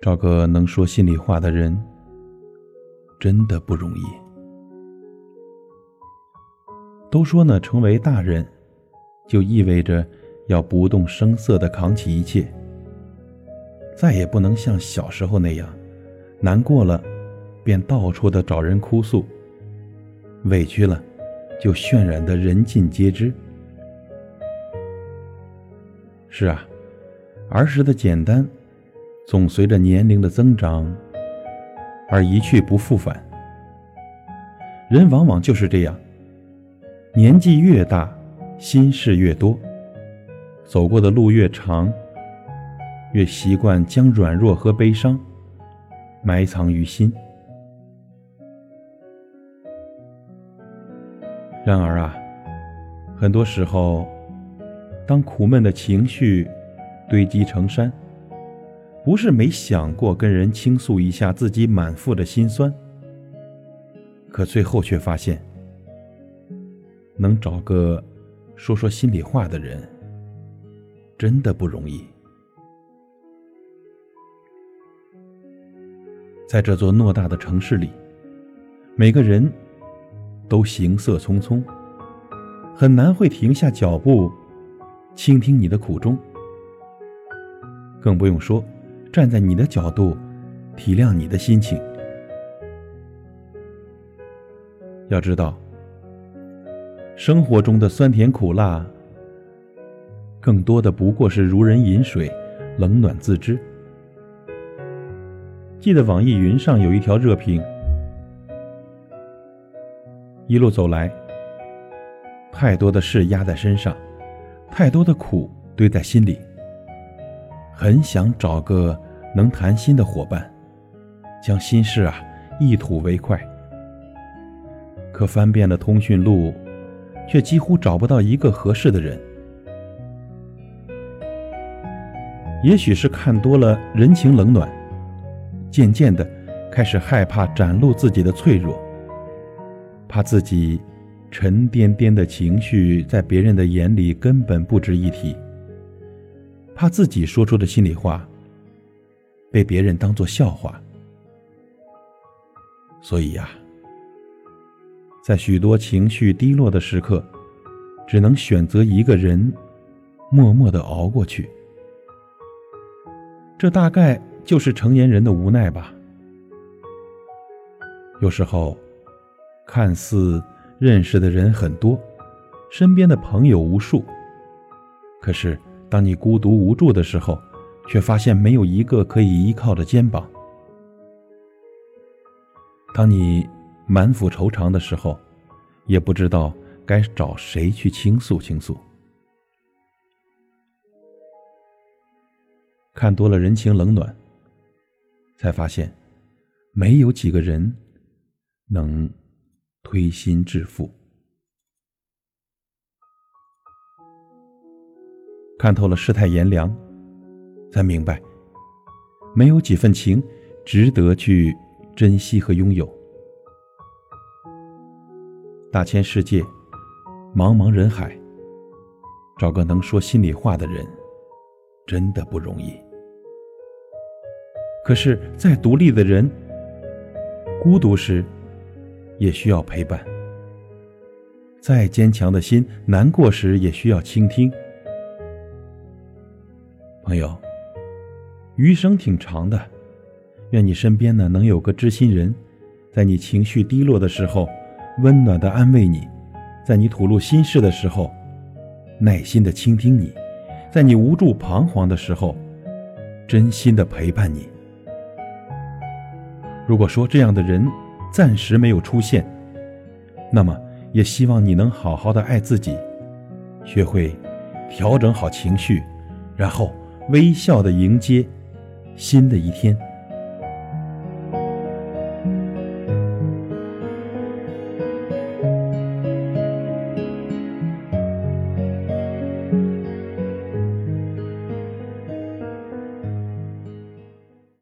找个能说心里话的人，真的不容易。都说呢，成为大人，就意味着要不动声色的扛起一切，再也不能像小时候那样，难过了，便到处的找人哭诉；委屈了，就渲染的人尽皆知。是啊，儿时的简单。总随着年龄的增长而一去不复返。人往往就是这样，年纪越大，心事越多，走过的路越长，越习惯将软弱和悲伤埋藏于心。然而啊，很多时候，当苦闷的情绪堆积成山。不是没想过跟人倾诉一下自己满腹的心酸，可最后却发现，能找个说说心里话的人，真的不容易。在这座偌大的城市里，每个人都行色匆匆，很难会停下脚步，倾听你的苦衷，更不用说。站在你的角度，体谅你的心情。要知道，生活中的酸甜苦辣，更多的不过是如人饮水，冷暖自知。记得网易云上有一条热评：一路走来，太多的事压在身上，太多的苦堆在心里。很想找个能谈心的伙伴，将心事啊一吐为快。可翻遍了通讯录，却几乎找不到一个合适的人。也许是看多了人情冷暖，渐渐的开始害怕展露自己的脆弱，怕自己沉甸甸的情绪在别人的眼里根本不值一提。怕自己说出的心里话被别人当作笑话，所以呀，在许多情绪低落的时刻，只能选择一个人，默默的熬过去。这大概就是成年人的无奈吧。有时候，看似认识的人很多，身边的朋友无数，可是。当你孤独无助的时候，却发现没有一个可以依靠的肩膀；当你满腹愁肠的时候，也不知道该找谁去倾诉倾诉。看多了人情冷暖，才发现，没有几个人能推心置腹。看透了世态炎凉，才明白，没有几份情值得去珍惜和拥有。大千世界，茫茫人海，找个能说心里话的人，真的不容易。可是再独立的人，孤独时也需要陪伴；再坚强的心，难过时也需要倾听。朋友，余生挺长的，愿你身边呢能有个知心人，在你情绪低落的时候，温暖的安慰你；在你吐露心事的时候，耐心的倾听你；在你无助彷徨的时候，真心的陪伴你。如果说这样的人暂时没有出现，那么也希望你能好好的爱自己，学会调整好情绪，然后。微笑的迎接新的一天。